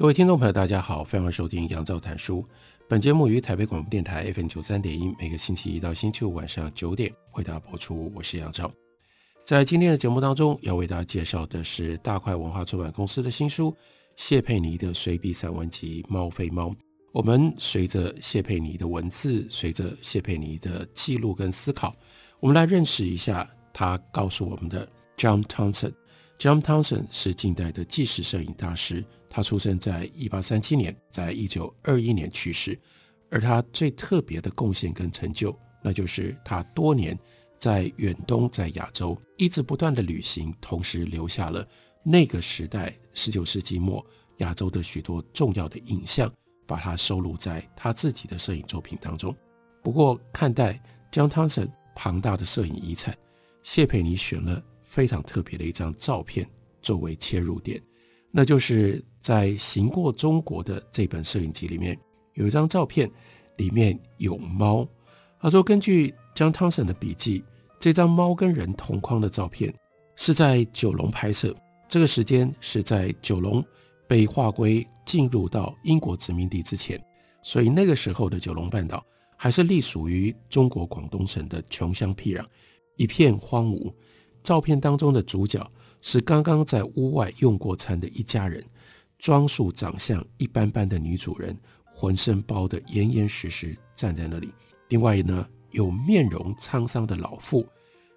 各位听众朋友，大家好，欢迎收听杨照谈书。本节目于台北广播电台 FM 九三点一，每个星期一到星期五晚上九点为大家播出。我是杨照。在今天的节目当中，要为大家介绍的是大块文化出版公司的新书谢佩妮的随笔散文集《猫非猫》。我们随着谢佩妮的文字，随着谢佩妮的记录跟思考，我们来认识一下他告诉我们的 John Townsend。John Townsend 是近代的纪实摄影大师。他出生在一八三七年，在一九二一年去世。而他最特别的贡献跟成就，那就是他多年在远东、在亚洲一直不断的旅行，同时留下了那个时代十九世纪末亚洲的许多重要的影像，把它收录在他自己的摄影作品当中。不过，看待 John Townsend 庞大的摄影遗产，谢佩妮选了非常特别的一张照片作为切入点。那就是在《行过中国》的这本摄影集里面，有一张照片，里面有猫。他说，根据江汤森的笔记，这张猫跟人同框的照片是在九龙拍摄，这个时间是在九龙被划归进入到英国殖民地之前，所以那个时候的九龙半岛还是隶属于中国广东省的穷乡僻壤，一片荒芜。照片当中的主角。是刚刚在屋外用过餐的一家人，装束长相一般般的女主人，浑身包得严严实实站在那里。另外呢，有面容沧桑的老妇，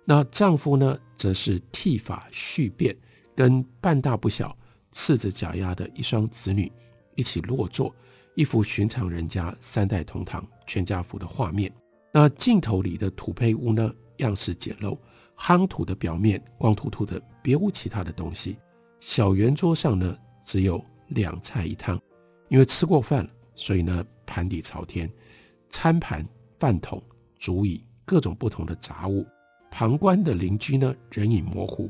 那丈夫呢，则是剃发蓄辫，跟半大不小、赤着脚丫的一双子女一起落座，一幅寻常人家三代同堂、全家福的画面。那镜头里的土坯屋呢，样式简陋。夯土的表面光秃秃的，别无其他的东西。小圆桌上呢，只有两菜一汤。因为吃过饭，所以呢，盘底朝天。餐盘、饭桶、竹椅，各种不同的杂物。旁观的邻居呢，人影模糊，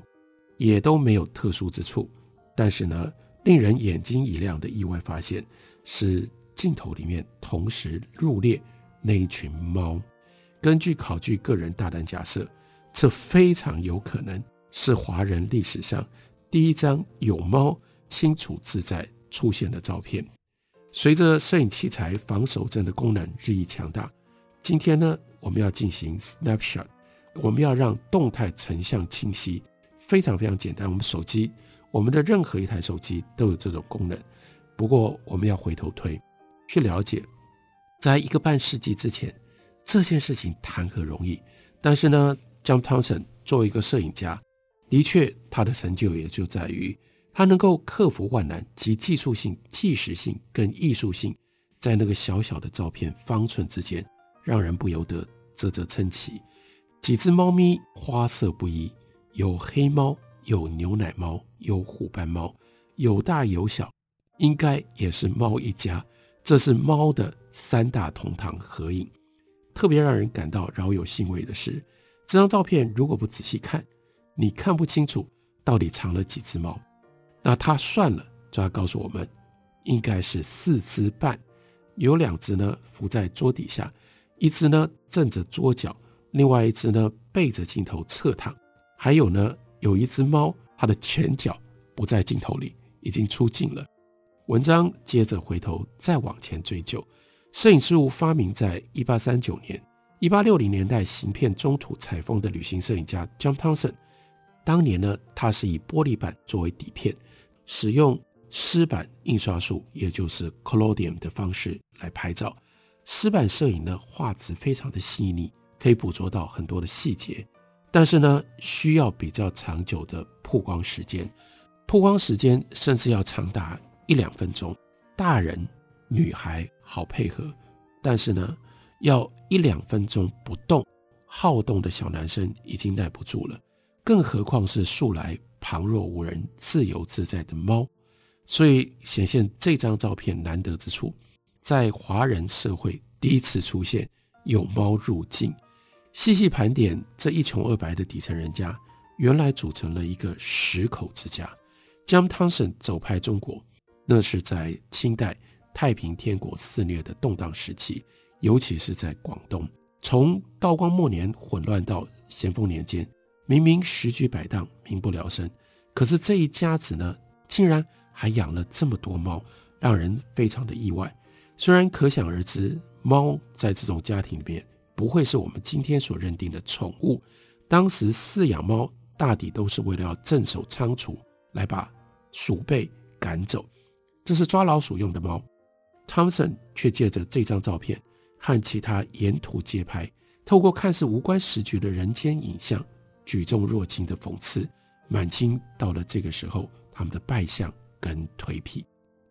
也都没有特殊之处。但是呢，令人眼睛一亮的意外发现，是镜头里面同时入列那一群猫。根据考据，个人大胆假设。这非常有可能是华人历史上第一张有猫清楚自在出现的照片。随着摄影器材防手震的功能日益强大，今天呢，我们要进行 snapshot，我们要让动态成像清晰，非常非常简单。我们手机，我们的任何一台手机都有这种功能。不过，我们要回头推，去了解，在一个半世纪之前，这件事情谈何容易？但是呢，John Thompson 作为一个摄影家，的确，他的成就也就在于他能够克服万难，及技术性、纪实性跟艺术性，在那个小小的照片方寸之间，让人不由得啧啧称奇。几只猫咪花色不一，有黑猫，有牛奶猫，有虎斑猫，有大有小，应该也是猫一家。这是猫的三大同堂合影。特别让人感到饶有兴味的是。这张照片如果不仔细看，你看不清楚到底藏了几只猫。那他算了，就要告诉我们，应该是四只半。有两只呢伏在桌底下，一只呢正着桌角，另外一只呢背着镜头侧躺。还有呢，有一只猫，它的前脚不在镜头里，已经出镜了。文章接着回头再往前追究，摄影事物发明在一八三九年。一八六零年代行遍中土采风的旅行摄影家 John Townsend，当年呢，他是以玻璃板作为底片，使用湿版印刷术，也就是 collodion 的方式来拍照。湿版摄影呢，画质非常的细腻，可以捕捉到很多的细节，但是呢，需要比较长久的曝光时间，曝光时间甚至要长达一两分钟。大人、女孩好配合，但是呢，要一两分钟不动，好动的小男生已经耐不住了，更何况是素来旁若无人、自由自在的猫。所以显现这张照片难得之处，在华人社会第一次出现有猫入境。细细盘点这一穷二白的底层人家，原来组成了一个十口之家。江汤森走派中国，那是在清代太平天国肆虐的动荡时期，尤其是在广东，从道光末年混乱到咸丰年间，明明时局摆荡，民不聊生，可是这一家子呢，竟然还养了这么多猫，让人非常的意外。虽然可想而知，猫在这种家庭里面不会是我们今天所认定的宠物，当时饲养猫大抵都是为了要镇守仓储。来把鼠辈赶走，这是抓老鼠用的猫。汤森却借着这张照片和其他沿途街拍，透过看似无关时局的人间影像，举重若轻的讽刺满清到了这个时候他们的败相跟颓圮。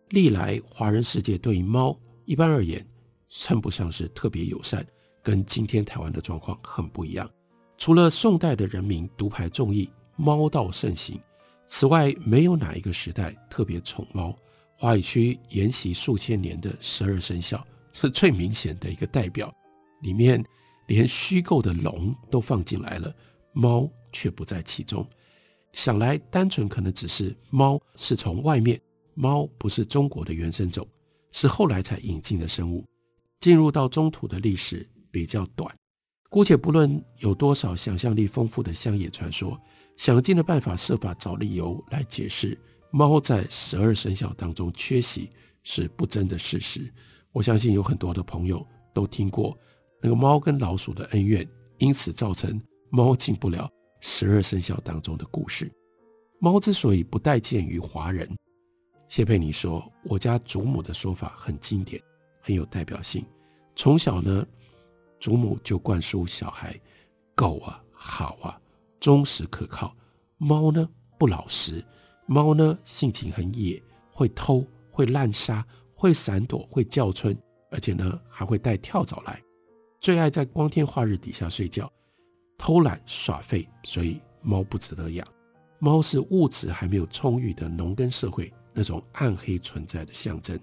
历来华人世界对于猫一般而言称不上是特别友善，跟今天台湾的状况很不一样。除了宋代的人民独排众议，猫道盛行。此外，没有哪一个时代特别宠猫。华语区沿袭数千年的十二生肖是最明显的一个代表，里面连虚构的龙都放进来了，猫却不在其中。想来，单纯可能只是猫是从外面，猫不是中国的原生种，是后来才引进的生物，进入到中土的历史比较短。姑且不论有多少想象力丰富的乡野传说。想尽了办法，设法找理由来解释猫在十二生肖当中缺席是不争的事实。我相信有很多的朋友都听过那个猫跟老鼠的恩怨，因此造成猫进不了十二生肖当中的故事。猫之所以不待见于华人，谢佩妮说，我家祖母的说法很经典，很有代表性。从小呢，祖母就灌输小孩，狗啊好啊。忠实可靠，猫呢不老实，猫呢性情很野，会偷，会滥杀，会闪躲，会叫春，而且呢还会带跳蚤来，最爱在光天化日底下睡觉，偷懒耍废，所以猫不值得养。猫是物质还没有充裕的农耕社会那种暗黑存在的象征。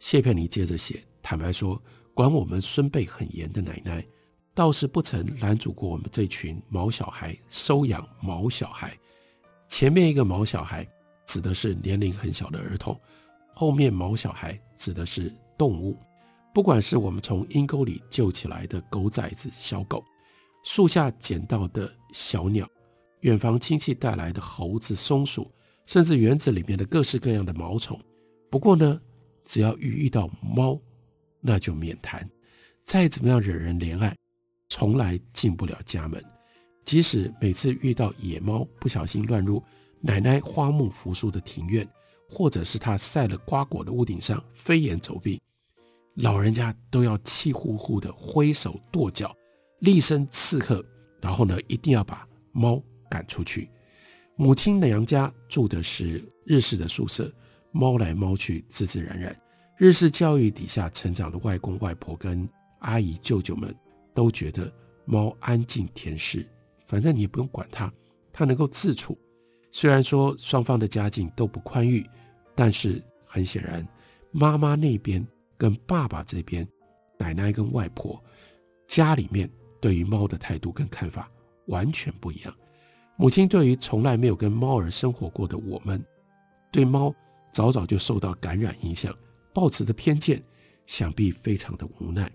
谢佩妮接着写，坦白说，管我们孙辈很严的奶奶。倒是不曾拦阻过我们这群毛小孩收养毛小孩。前面一个毛小孩指的是年龄很小的儿童，后面毛小孩指的是动物。不管是我们从阴沟里救起来的狗崽子、小狗，树下捡到的小鸟，远房亲戚带来的猴子、松鼠，甚至园子里面的各式各样的毛虫。不过呢，只要一遇到猫，那就免谈，再怎么样惹人怜爱。从来进不了家门，即使每次遇到野猫不小心乱入奶奶花木扶疏的庭院，或者是他晒了瓜果的屋顶上飞檐走壁，老人家都要气呼呼地挥手跺脚，厉声斥喝，然后呢，一定要把猫赶出去。母亲的娘家住的是日式的宿舍，猫来猫去，自自然然。日式教育底下成长的外公外婆跟阿姨舅舅们。都觉得猫安静甜适，反正你也不用管它，它能够自处。虽然说双方的家境都不宽裕，但是很显然，妈妈那边跟爸爸这边，奶奶跟外婆家里面对于猫的态度跟看法完全不一样。母亲对于从来没有跟猫儿生活过的我们，对猫早早就受到感染影响，抱持的偏见，想必非常的无奈。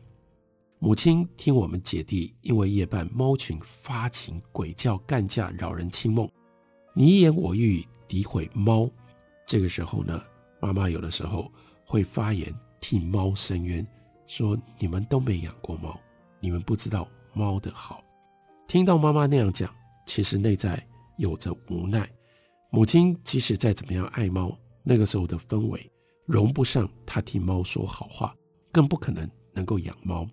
母亲听我们姐弟因为夜半猫群发情鬼叫干架扰人清梦，你一言我一语诋毁猫。这个时候呢，妈妈有的时候会发言替猫申冤，说你们都没养过猫，你们不知道猫的好。听到妈妈那样讲，其实内在有着无奈。母亲即使再怎么样爱猫，那个时候的氛围容不上她替猫说好话，更不可能能够养猫。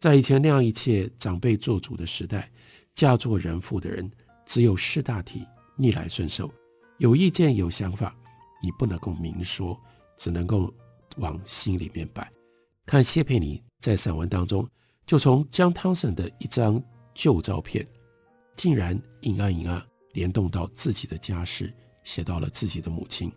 在以前那样一切长辈做主的时代，嫁作人妇的人只有识大体、逆来顺受。有意见、有想法，你不能够明说，只能够往心里面摆。看谢佩妮在散文当中，就从江汤臣的一张旧照片，竟然隐啊隐啊，联动到自己的家事，写到了自己的母亲。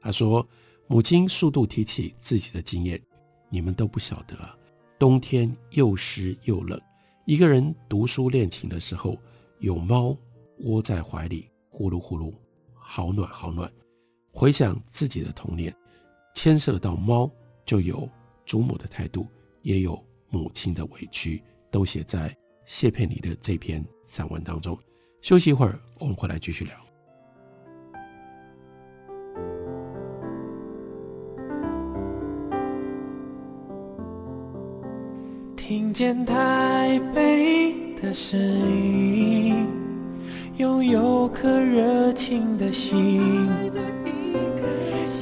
他说：“母亲数度提起自己的经验，你们都不晓得啊，冬天又湿又冷，一个人读书练琴的时候，有猫窝在怀里，呼噜呼噜，好暖好暖。回想自己的童年，牵涉到猫，就有祖母的态度，也有母亲的委屈，都写在谢佩妮的这篇散文当中。休息一会儿，我们回来继续聊。”听见台北的声音，拥有颗热情的心，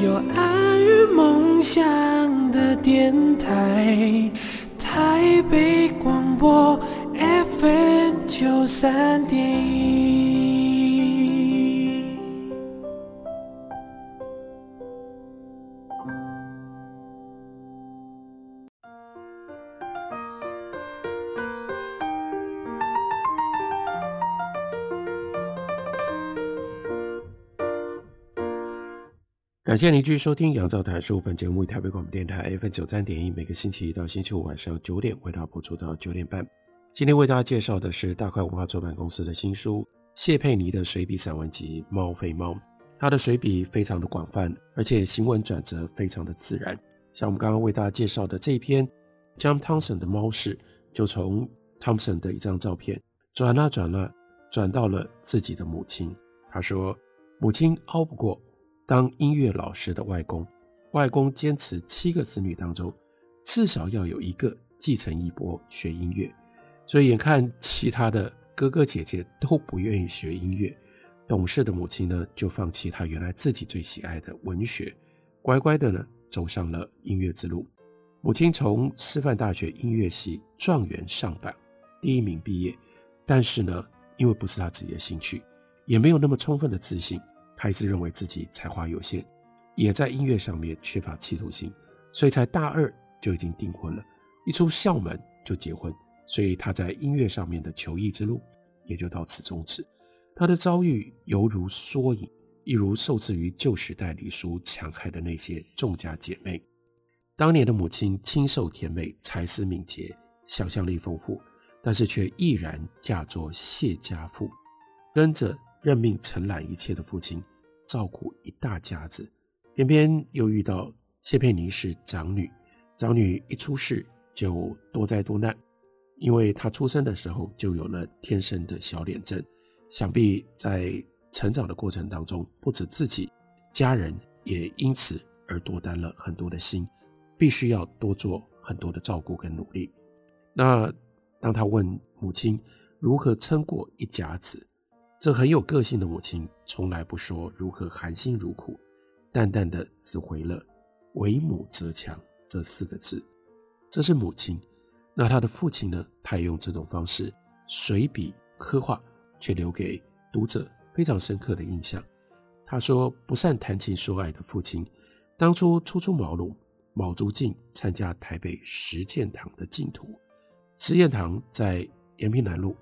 有爱与梦想的电台，台北广播 FM 九三点一。感谢您继续收听《杨照谈书》本节目，台北广播电台 F 九三点一，每个星期一到星期五晚上九点为大家播出到九点半。今天为大家介绍的是大块文化出版公司的新书谢佩妮的随笔散文集《猫非猫》。他的随笔非常的广泛，而且行文转折非常的自然。像我们刚刚为大家介绍的这一篇 John Thompson 的猫事，就从 Thompson 的一张照片转啊转啊转到了自己的母亲。他说：“母亲熬不过。”当音乐老师的外公，外公坚持七个子女当中，至少要有一个继承衣钵学音乐，所以眼看其他的哥哥姐姐都不愿意学音乐，懂事的母亲呢，就放弃她原来自己最喜爱的文学，乖乖的呢走上了音乐之路。母亲从师范大学音乐系状元上榜，第一名毕业，但是呢，因为不是她自己的兴趣，也没有那么充分的自信。他一直认为自己才华有限，也在音乐上面缺乏企图心，所以才大二就已经订婚了，一出校门就结婚，所以他在音乐上面的求艺之路也就到此终止。他的遭遇犹如缩影，一如受制于旧时代李叔戕害的那些众家姐妹。当年的母亲清瘦甜美，才思敏捷，想象力丰富，但是却毅然嫁作谢家妇，跟着。任命承揽一切的父亲，照顾一大家子，偏偏又遇到谢佩妮是长女，长女一出世就多灾多难，因为她出生的时候就有了天生的小脸症，想必在成长的过程当中，不止自己，家人也因此而多担了很多的心，必须要多做很多的照顾跟努力。那当他问母亲如何撑过一甲子？这很有个性的母亲从来不说如何含辛茹苦，淡淡的只回了“为母则强”这四个字。这是母亲。那他的父亲呢？他也用这种方式随笔刻画，却留给读者非常深刻的印象。他说：“不善谈情说爱的父亲，当初初出茅庐，卯足劲参加台北实践堂的净土。实践堂在延平南路。”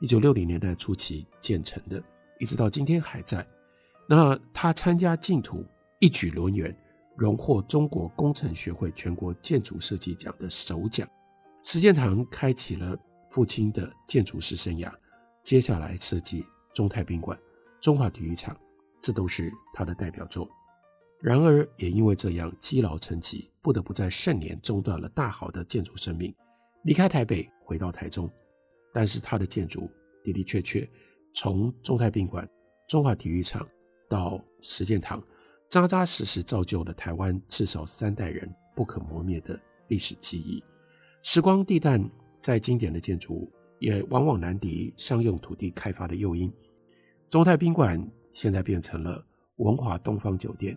一九六零年代初期建成的，一直到今天还在。那他参加净土，一举轮圆，荣获中国工程学会全国建筑设计奖的首奖。实践堂开启了父亲的建筑师生涯，接下来设计中泰宾馆、中华体育场，这都是他的代表作。然而，也因为这样积劳成疾，不得不在盛年中断了大好的建筑生命，离开台北，回到台中。但是他的建筑的的确确，从中泰宾馆、中华体育场到实践堂，扎扎实实造就了台湾至少三代人不可磨灭的历史记忆。时光地淡，再经典的建筑物也往往难敌商用土地开发的诱因。中泰宾馆现在变成了文华东方酒店，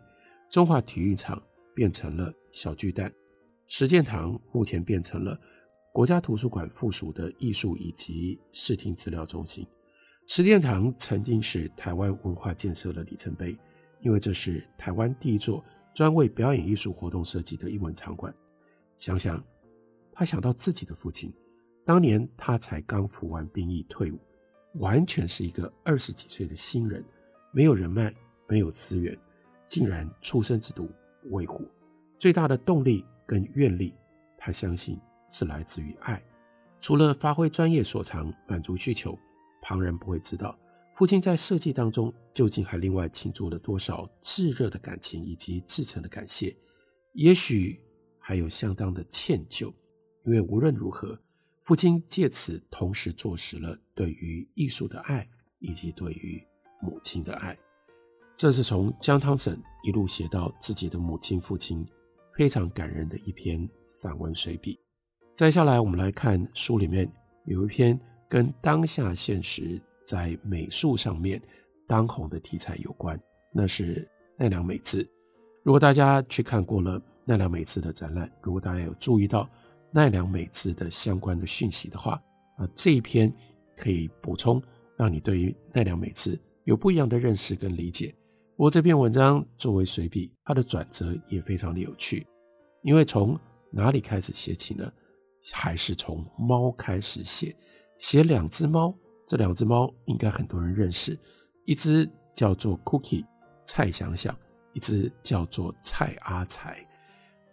中华体育场变成了小巨蛋，实践堂目前变成了。国家图书馆附属的艺术以及视听资料中心，实践堂曾经是台湾文化建设的里程碑，因为这是台湾第一座专为表演艺术活动设计的艺文场馆。想想，他想到自己的父亲，当年他才刚服完兵役退伍，完全是一个二十几岁的新人，没有人脉，没有资源，竟然初生之犊不畏虎。最大的动力跟愿力，他相信是来自于爱。除了发挥专业所长，满足需求，旁人不会知道，父亲在设计当中究竟还另外倾注了多少炙热的感情以及至诚的感谢，也许还有相当的歉疚。因为无论如何，父亲借此同时坐实了对于艺术的爱以及对于母亲的爱。这是从江汤省一路写到自己的母亲、父亲，非常感人的一篇散文随笔。再下来，我们来看书里面有一篇跟当下现实在美术上面当红的题材有关，那是奈良美智。如果大家去看过了奈良美智的展览，如果大家有注意到奈良美智的相关的讯息的话，啊，这一篇可以补充，让你对于奈良美智有不一样的认识跟理解。不过这篇文章作为随笔，它的转折也非常的有趣，因为从哪里开始写起呢？还是从猫开始写，写两只猫。这两只猫应该很多人认识，一只叫做 Cookie 蔡想想，一只叫做蔡阿才。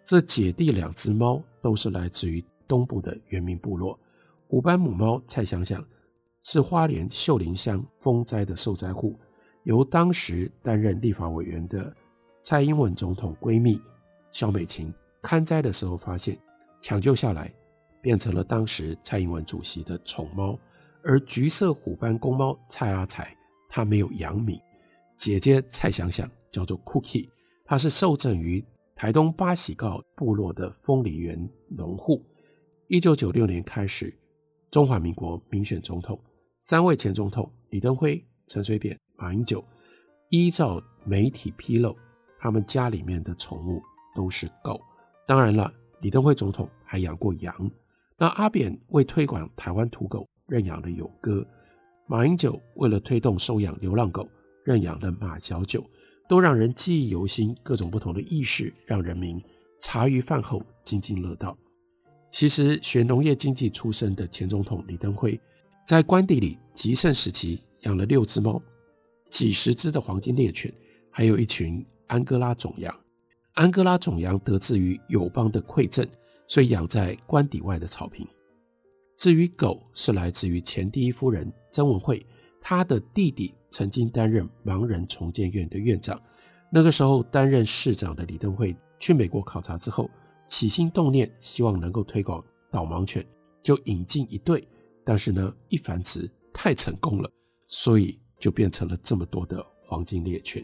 这姐弟两只猫都是来自于东部的原民部落。古斑母猫蔡想想是花莲秀林乡风灾的受灾户，由当时担任立法委员的蔡英文总统闺蜜萧美琴勘灾的时候发现，抢救下来。变成了当时蔡英文主席的宠猫，而橘色虎斑公猫蔡阿才，他没有养米。姐姐蔡想想叫做 Cookie，他是受赠于台东八喜告部落的丰里园农户。一九九六年开始，中华民国民选总统，三位前总统李登辉、陈水扁、马英九，依照媒体披露，他们家里面的宠物都是狗。当然了，李登辉总统还养过羊。那阿扁为推广台湾土狗，认养了勇哥；马英九为了推动收养流浪狗，认养了马小九，都让人记忆犹新。各种不同的意识，让人民茶余饭后津津乐道。其实，学农业经济出身的前总统李登辉，在官邸里极盛时期养了六只猫、几十只的黄金猎犬，还有一群安哥拉种羊。安哥拉种羊得自于友邦的馈赠。所以养在官邸外的草坪。至于狗，是来自于前第一夫人曾文惠，她的弟弟曾经担任盲人重建院的院长。那个时候担任市长的李登辉去美国考察之后，起心动念，希望能够推广导盲犬，就引进一对。但是呢，一繁殖太成功了，所以就变成了这么多的黄金猎犬。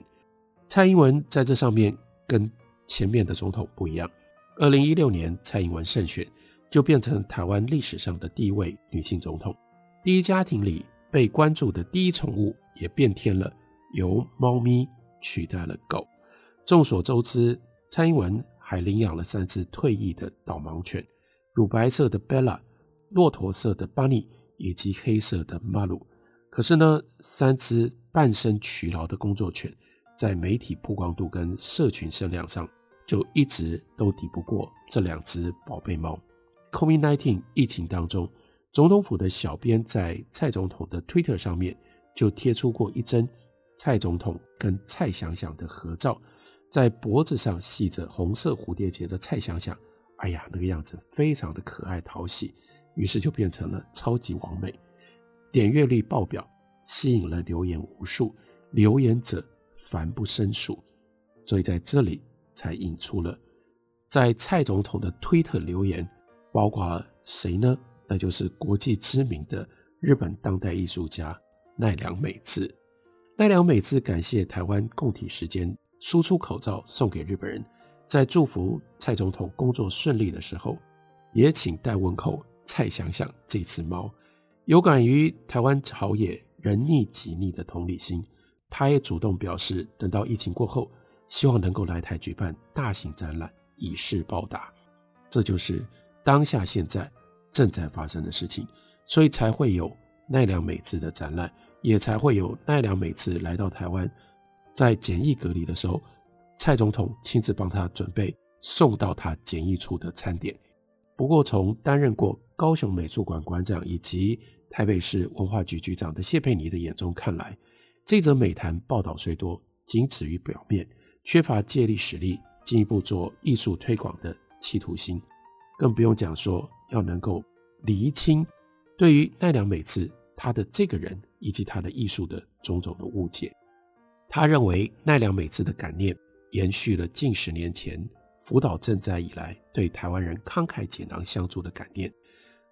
蔡英文在这上面跟前面的总统不一样。二零一六年，蔡英文胜选，就变成台湾历史上的第一位女性总统。第一家庭里被关注的第一宠物也变天了，由猫咪取代了狗。众所周知，蔡英文还领养了三只退役的导盲犬：乳白色的 Bella、骆驼色的 Bunny 以及黑色的 Malu。可是呢，三只半身劬劳的工作犬，在媒体曝光度跟社群声量上，就一直都抵不过这两只宝贝猫。COVID-19 疫情当中，总统府的小编在蔡总统的 Twitter 上面就贴出过一张蔡总统跟蔡想想的合照，在脖子上系着红色蝴蝶结的蔡想想，哎呀，那个样子非常的可爱讨喜，于是就变成了超级完美，点阅率爆表，吸引了留言无数，留言者烦不胜数，所以在这里。才引出了在蔡总统的推特留言，包括谁呢？那就是国际知名的日本当代艺术家奈良美智。奈良美智感谢台湾共体时间输出口罩送给日本人，在祝福蔡总统工作顺利的时候，也请代问候蔡想想这只猫。有感于台湾朝野人逆己逆的同理心，他也主动表示，等到疫情过后。希望能够来台举办大型展览，以示报答。这就是当下现在正在发生的事情，所以才会有奈良美智的展览，也才会有奈良美智来到台湾，在检疫隔离的时候，蔡总统亲自帮他准备送到他检疫处的餐点。不过，从担任过高雄美术馆馆长以及台北市文化局局长的谢佩妮的眼中看来，这则美谈报道虽多，仅止于表面，缺乏借力使力，进一步做艺术推广的企图心，更不用讲说要能够厘清对于奈良美智他的这个人以及他的艺术的种种的误解。他认为奈良美智的感念延续了近十年前福岛震灾以来对台湾人慷慨解囊相助的感念。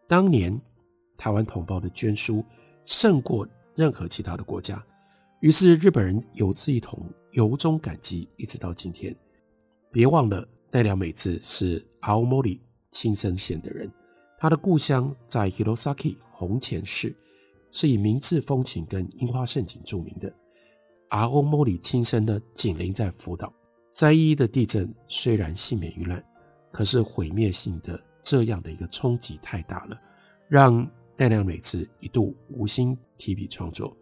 当年台湾同胞的捐书胜过任何其他的国家。于是日本人有志一同，由衷感激，一直到今天。别忘了奈良美智是青森青森县的人，他的故乡在 Hirosaki 红前市，是以明治风情跟樱花盛景著名的。青森青森呢，紧邻在福岛，三一一的地震虽然幸免于难，可是毁灭性的这样的一个冲击太大了，让奈良美智一度无心提笔创作。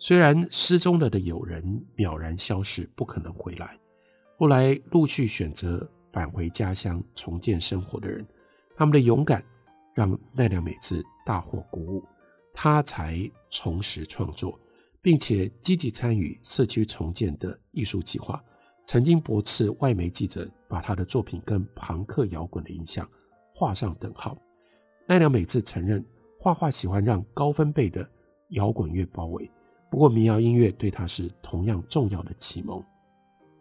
虽然失踪了的友人渺然消失，不可能回来。后来陆续选择返回家乡重建生活的人，他们的勇敢让奈良美智大获鼓舞，他才重拾创作，并且积极参与社区重建的艺术计划。曾经驳斥外媒记者把他的作品跟朋克摇滚的影响画上等号。奈良美智承认，画画喜欢让高分贝的摇滚乐包围。不过，民谣音乐对他是同样重要的启蒙。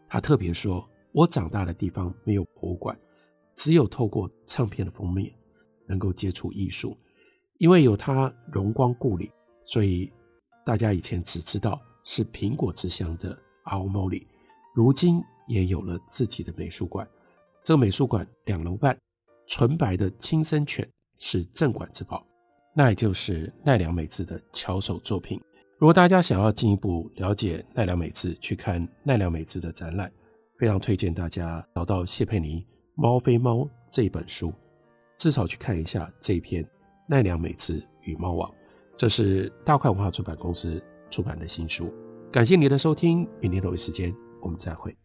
他特别说：“我长大的地方没有博物馆，只有透过唱片的封面能够接触艺术。因为有他荣光故里，所以大家以前只知道是苹果之乡的青森，如今也有了自己的美术馆。这个美术馆两楼半，纯白的青森犬是镇馆之宝，那也就是奈良美智的巧手作品。”如果大家想要进一步了解奈良美智，去看奈良美智的展览，非常推荐大家找到谢佩妮《猫非猫》这本书，至少去看一下这一篇《奈良美智与猫王》，这是大块文化出版公司出版的新书。感谢你的收听，明天同一时间我们再会。